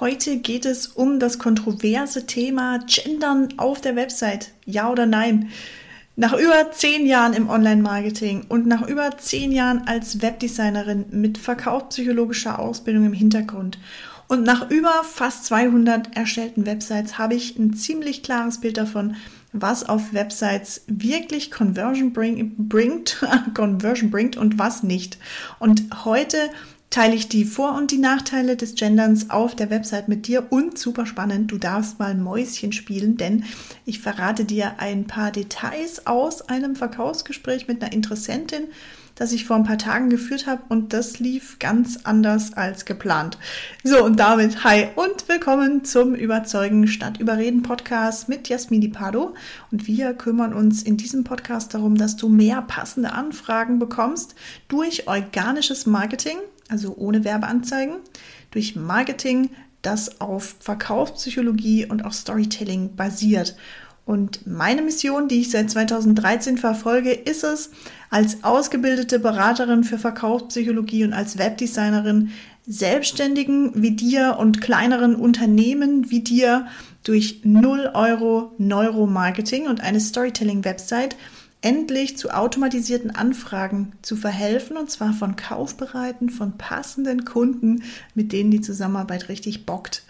Heute geht es um das kontroverse Thema Gendern auf der Website. Ja oder nein? Nach über zehn Jahren im Online-Marketing und nach über zehn Jahren als Webdesignerin mit verkaufspsychologischer Ausbildung im Hintergrund und nach über fast 200 erstellten Websites habe ich ein ziemlich klares Bild davon, was auf Websites wirklich Conversion bring, bringt, Conversion bringt und was nicht. Und heute teile ich die Vor- und die Nachteile des Genderns auf der Website mit dir und super spannend, du darfst mal Mäuschen spielen, denn ich verrate dir ein paar Details aus einem Verkaufsgespräch mit einer Interessentin, das ich vor ein paar Tagen geführt habe und das lief ganz anders als geplant. So und damit hi und willkommen zum Überzeugen statt Überreden Podcast mit Jasmini Pardo und wir kümmern uns in diesem Podcast darum, dass du mehr passende Anfragen bekommst durch organisches Marketing also ohne Werbeanzeigen, durch Marketing, das auf Verkaufspsychologie und auch Storytelling basiert. Und meine Mission, die ich seit 2013 verfolge, ist es, als ausgebildete Beraterin für Verkaufspsychologie und als Webdesignerin Selbstständigen wie dir und kleineren Unternehmen wie dir durch 0 Euro Neuromarketing und eine Storytelling-Website endlich zu automatisierten Anfragen zu verhelfen und zwar von kaufbereiten, von passenden Kunden, mit denen die Zusammenarbeit richtig bockt.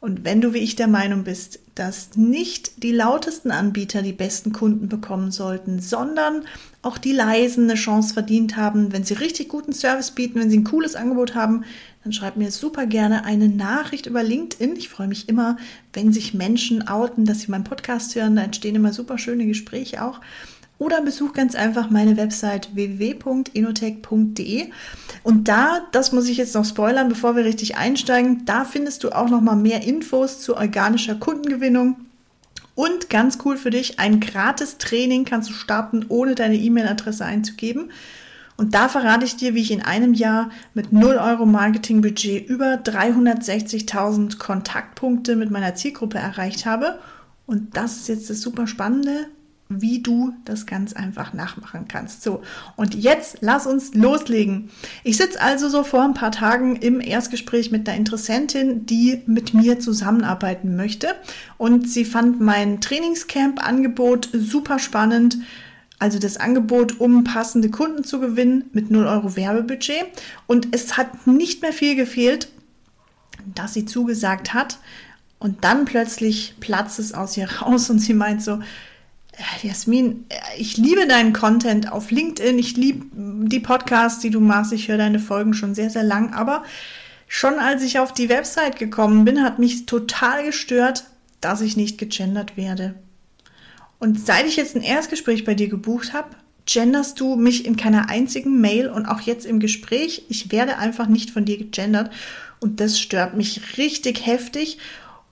Und wenn du wie ich der Meinung bist, dass nicht die lautesten Anbieter die besten Kunden bekommen sollten, sondern auch die leisen eine Chance verdient haben, wenn sie richtig guten Service bieten, wenn sie ein cooles Angebot haben, dann schreib mir super gerne eine Nachricht über LinkedIn. Ich freue mich immer, wenn sich Menschen outen, dass sie meinen Podcast hören. Da entstehen immer super schöne Gespräche auch oder besuch ganz einfach meine Website www.inotech.de und da, das muss ich jetzt noch spoilern, bevor wir richtig einsteigen, da findest du auch noch mal mehr Infos zu organischer Kundengewinnung und ganz cool für dich, ein gratis Training kannst du starten, ohne deine E-Mail-Adresse einzugeben. Und da verrate ich dir, wie ich in einem Jahr mit 0 Euro Marketingbudget über 360.000 Kontaktpunkte mit meiner Zielgruppe erreicht habe. Und das ist jetzt das super Spannende wie du das ganz einfach nachmachen kannst. So, und jetzt lass uns loslegen. Ich sitze also so vor ein paar Tagen im Erstgespräch mit einer Interessentin, die mit mir zusammenarbeiten möchte. Und sie fand mein Trainingscamp-Angebot super spannend. Also das Angebot, um passende Kunden zu gewinnen mit 0 Euro Werbebudget. Und es hat nicht mehr viel gefehlt, dass sie zugesagt hat. Und dann plötzlich platzt es aus ihr raus und sie meint so, Jasmin, ich liebe deinen Content auf LinkedIn. Ich liebe die Podcasts, die du machst. Ich höre deine Folgen schon sehr, sehr lang. Aber schon als ich auf die Website gekommen bin, hat mich total gestört, dass ich nicht gegendert werde. Und seit ich jetzt ein Erstgespräch bei dir gebucht habe, genderst du mich in keiner einzigen Mail und auch jetzt im Gespräch. Ich werde einfach nicht von dir gegendert. Und das stört mich richtig heftig.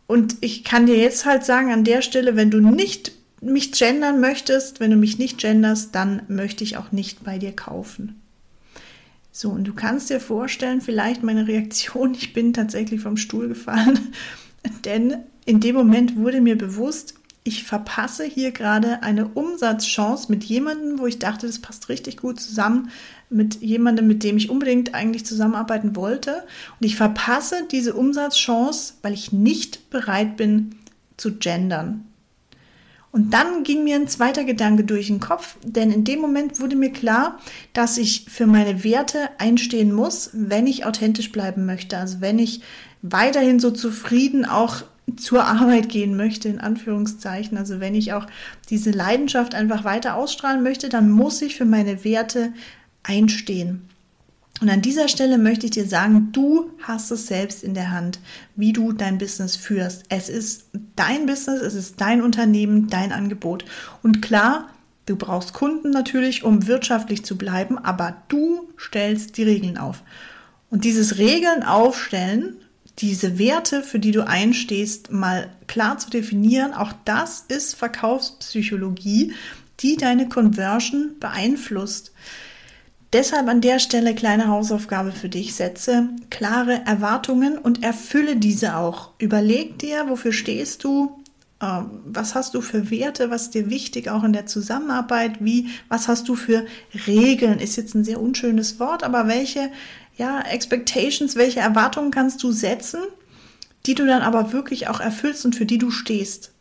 Und ich kann dir jetzt halt sagen, an der Stelle, wenn du nicht mich gendern möchtest, wenn du mich nicht genderst, dann möchte ich auch nicht bei dir kaufen. So, und du kannst dir vorstellen, vielleicht meine Reaktion, ich bin tatsächlich vom Stuhl gefallen, denn in dem Moment wurde mir bewusst, ich verpasse hier gerade eine Umsatzchance mit jemandem, wo ich dachte, das passt richtig gut zusammen, mit jemandem, mit dem ich unbedingt eigentlich zusammenarbeiten wollte. Und ich verpasse diese Umsatzchance, weil ich nicht bereit bin zu gendern. Und dann ging mir ein zweiter Gedanke durch den Kopf, denn in dem Moment wurde mir klar, dass ich für meine Werte einstehen muss, wenn ich authentisch bleiben möchte. Also wenn ich weiterhin so zufrieden auch zur Arbeit gehen möchte, in Anführungszeichen. Also wenn ich auch diese Leidenschaft einfach weiter ausstrahlen möchte, dann muss ich für meine Werte einstehen. Und an dieser Stelle möchte ich dir sagen, du hast es selbst in der Hand, wie du dein Business führst. Es ist dein Business, es ist dein Unternehmen, dein Angebot. Und klar, du brauchst Kunden natürlich, um wirtschaftlich zu bleiben, aber du stellst die Regeln auf. Und dieses Regeln aufstellen, diese Werte, für die du einstehst, mal klar zu definieren, auch das ist Verkaufspsychologie, die deine Conversion beeinflusst. Deshalb an der Stelle kleine Hausaufgabe für dich. Setze klare Erwartungen und erfülle diese auch. Überleg dir, wofür stehst du? Ähm, was hast du für Werte? Was ist dir wichtig auch in der Zusammenarbeit? Wie, was hast du für Regeln? Ist jetzt ein sehr unschönes Wort, aber welche, ja, Expectations, welche Erwartungen kannst du setzen? die du dann aber wirklich auch erfüllst und für die du stehst.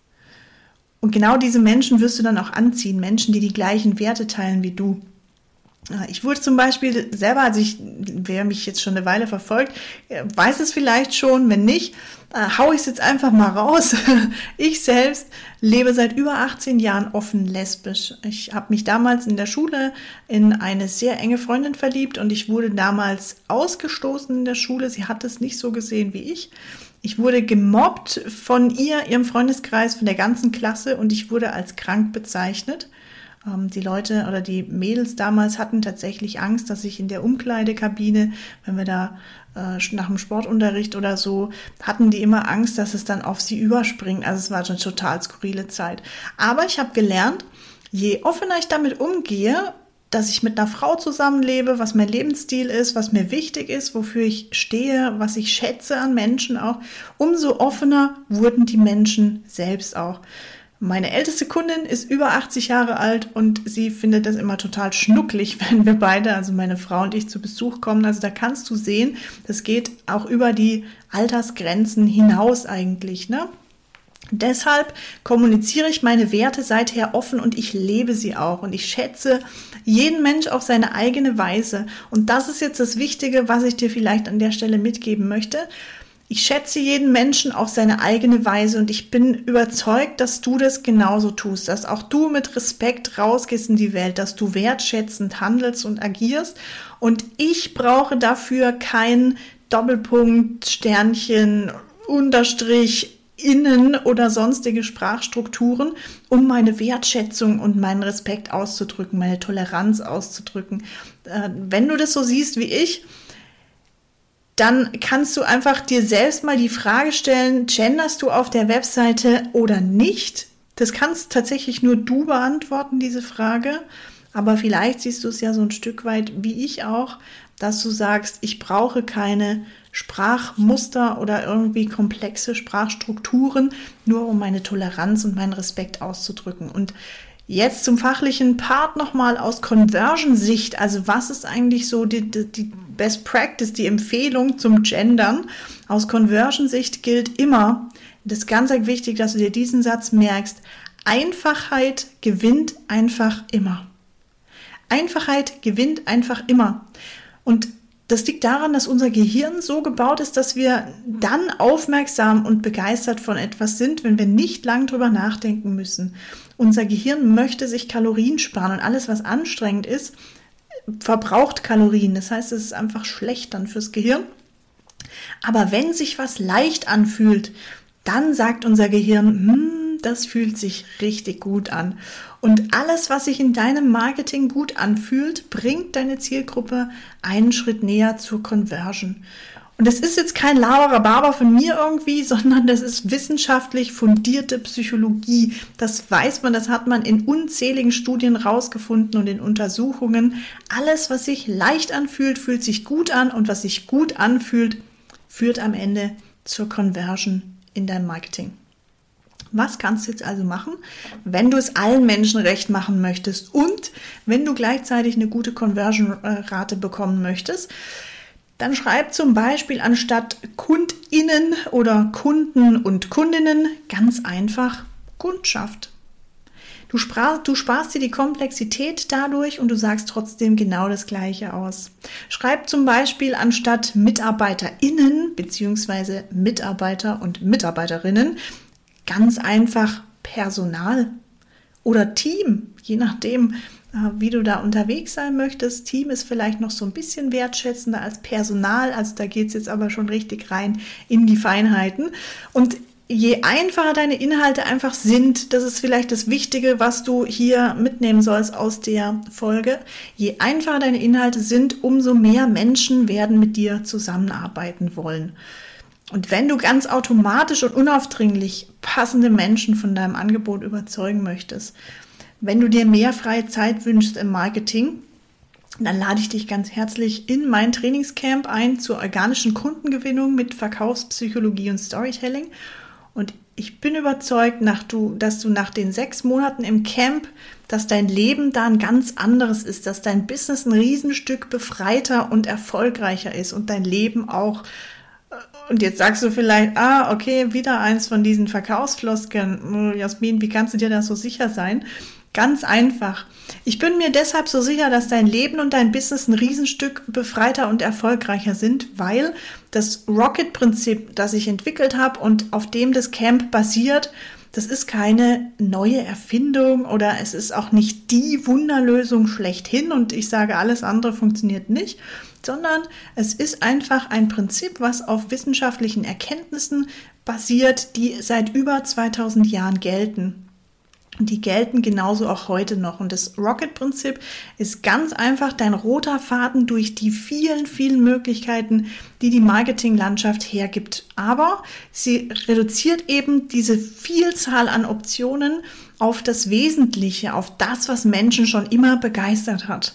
Und genau diese Menschen wirst du dann auch anziehen, Menschen, die die gleichen Werte teilen wie du. Ich wurde zum Beispiel selber, also ich, wer mich jetzt schon eine Weile verfolgt, weiß es vielleicht schon, wenn nicht, äh, hau ich es jetzt einfach mal raus. Ich selbst lebe seit über 18 Jahren offen lesbisch. Ich habe mich damals in der Schule in eine sehr enge Freundin verliebt und ich wurde damals ausgestoßen in der Schule. Sie hat es nicht so gesehen wie ich. Ich wurde gemobbt von ihr, ihrem Freundeskreis, von der ganzen Klasse und ich wurde als krank bezeichnet. Ähm, die Leute oder die Mädels damals hatten tatsächlich Angst, dass ich in der Umkleidekabine, wenn wir da äh, nach dem Sportunterricht oder so, hatten die immer Angst, dass es dann auf sie überspringt. Also es war schon total skurrile Zeit. Aber ich habe gelernt, je offener ich damit umgehe, dass ich mit einer Frau zusammenlebe, was mein Lebensstil ist, was mir wichtig ist, wofür ich stehe, was ich schätze an Menschen auch, umso offener wurden die Menschen selbst auch. Meine älteste Kundin ist über 80 Jahre alt und sie findet das immer total schnucklig, wenn wir beide, also meine Frau und ich, zu Besuch kommen. Also da kannst du sehen, das geht auch über die Altersgrenzen hinaus eigentlich, ne? Deshalb kommuniziere ich meine Werte seither offen und ich lebe sie auch und ich schätze jeden Mensch auf seine eigene Weise. Und das ist jetzt das Wichtige, was ich dir vielleicht an der Stelle mitgeben möchte. Ich schätze jeden Menschen auf seine eigene Weise und ich bin überzeugt, dass du das genauso tust, dass auch du mit Respekt rausgehst in die Welt, dass du wertschätzend handelst und agierst. Und ich brauche dafür kein Doppelpunkt, Sternchen, Unterstrich, Innen oder sonstige Sprachstrukturen, um meine Wertschätzung und meinen Respekt auszudrücken, meine Toleranz auszudrücken. Äh, wenn du das so siehst wie ich, dann kannst du einfach dir selbst mal die Frage stellen, genderst du auf der Webseite oder nicht? Das kannst tatsächlich nur du beantworten, diese Frage. Aber vielleicht siehst du es ja so ein Stück weit wie ich auch, dass du sagst, ich brauche keine Sprachmuster oder irgendwie komplexe Sprachstrukturen, nur um meine Toleranz und meinen Respekt auszudrücken. Und Jetzt zum fachlichen Part nochmal aus Conversion-Sicht. Also was ist eigentlich so die, die, die Best Practice, die Empfehlung zum Gendern? Aus Conversion-Sicht gilt immer, das ist ganz wichtig, dass du dir diesen Satz merkst. Einfachheit gewinnt einfach immer. Einfachheit gewinnt einfach immer. Und das liegt daran, dass unser Gehirn so gebaut ist, dass wir dann aufmerksam und begeistert von etwas sind, wenn wir nicht lang drüber nachdenken müssen. Unser Gehirn möchte sich Kalorien sparen und alles, was anstrengend ist, verbraucht Kalorien. Das heißt, es ist einfach schlecht dann fürs Gehirn. Aber wenn sich was leicht anfühlt, dann sagt unser Gehirn, hm, das fühlt sich richtig gut an. Und alles, was sich in deinem Marketing gut anfühlt, bringt deine Zielgruppe einen Schritt näher zur Conversion. Und das ist jetzt kein Laberababa von mir irgendwie, sondern das ist wissenschaftlich fundierte Psychologie. Das weiß man, das hat man in unzähligen Studien rausgefunden und in Untersuchungen. Alles, was sich leicht anfühlt, fühlt sich gut an und was sich gut anfühlt, führt am Ende zur Conversion in deinem Marketing. Was kannst du jetzt also machen, wenn du es allen Menschen recht machen möchtest und wenn du gleichzeitig eine gute Conversion-Rate bekommen möchtest? Dann schreib zum Beispiel anstatt KundInnen oder Kunden und Kundinnen ganz einfach Kundschaft. Du, sprach, du sparst dir die Komplexität dadurch und du sagst trotzdem genau das Gleiche aus. Schreib zum Beispiel anstatt MitarbeiterInnen bzw. Mitarbeiter und Mitarbeiterinnen ganz einfach Personal oder Team, je nachdem, äh, wie du da unterwegs sein möchtest. Team ist vielleicht noch so ein bisschen wertschätzender als Personal, also da geht es jetzt aber schon richtig rein in die Feinheiten. Und je einfacher deine Inhalte einfach sind, das ist vielleicht das Wichtige, was du hier mitnehmen sollst aus der Folge. Je einfacher deine Inhalte sind, umso mehr Menschen werden mit dir zusammenarbeiten wollen. Und wenn du ganz automatisch und unaufdringlich passende Menschen von deinem Angebot überzeugen möchtest, wenn du dir mehr freie Zeit wünschst im Marketing, dann lade ich dich ganz herzlich in mein Trainingscamp ein zur organischen Kundengewinnung mit Verkaufspsychologie und Storytelling. Und ich bin überzeugt, nach du, dass du nach den sechs Monaten im Camp, dass dein Leben da ein ganz anderes ist, dass dein Business ein Riesenstück befreiter und erfolgreicher ist und dein Leben auch Und jetzt sagst du vielleicht, ah, okay, wieder eins von diesen Verkaufsfloskeln. Jasmin, wie kannst du dir da so sicher sein? Ganz einfach. Ich bin mir deshalb so sicher, dass dein Leben und dein Business ein Riesenstück befreiter und erfolgreicher sind, weil das Rocket-Prinzip, das ich entwickelt habe und auf dem das Camp basiert, das ist keine neue Erfindung oder es ist auch nicht die Wunderlösung schlechthin und ich sage, alles andere funktioniert nicht, sondern es ist einfach ein Prinzip, was auf wissenschaftlichen Erkenntnissen basiert, die seit über 2000 Jahren gelten. Die gelten genauso auch heute noch. Und das Rocket-Prinzip ist ganz einfach dein roter Faden durch die vielen, vielen Möglichkeiten, die die Marketinglandschaft hergibt. Aber sie reduziert eben diese Vielzahl an Optionen auf das Wesentliche, auf das, was Menschen schon immer begeistert hat.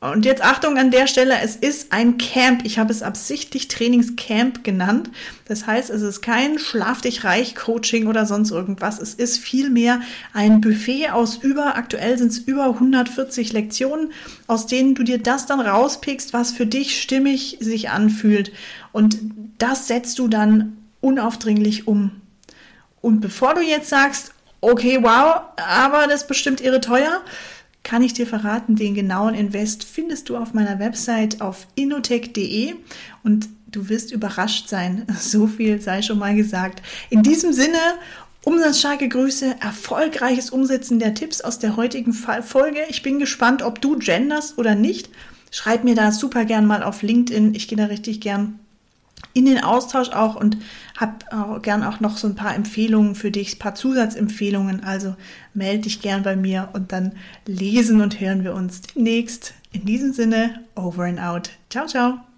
Und jetzt Achtung an der Stelle, es ist ein Camp. Ich habe es absichtlich Trainingscamp genannt. Das heißt, es ist kein Schlaf dich reich Coaching oder sonst irgendwas. Es ist vielmehr ein Buffet aus über, aktuell sind es über 140 Lektionen, aus denen du dir das dann rauspickst, was für dich stimmig sich anfühlt. Und das setzt du dann unaufdringlich um. Und bevor du jetzt sagst, okay, wow, aber das ist bestimmt irre teuer, kann ich dir verraten, den genauen Invest findest du auf meiner Website auf innotech.de und du wirst überrascht sein. So viel sei schon mal gesagt. In diesem Sinne, umsatzstarke Grüße, erfolgreiches Umsetzen der Tipps aus der heutigen Folge. Ich bin gespannt, ob du genders oder nicht. Schreib mir da super gern mal auf LinkedIn. Ich gehe da richtig gern in den Austausch auch und habe gern auch noch so ein paar Empfehlungen für dich, ein paar Zusatzempfehlungen. Also melde dich gern bei mir und dann lesen und hören wir uns demnächst. In diesem Sinne, over and out. Ciao, ciao.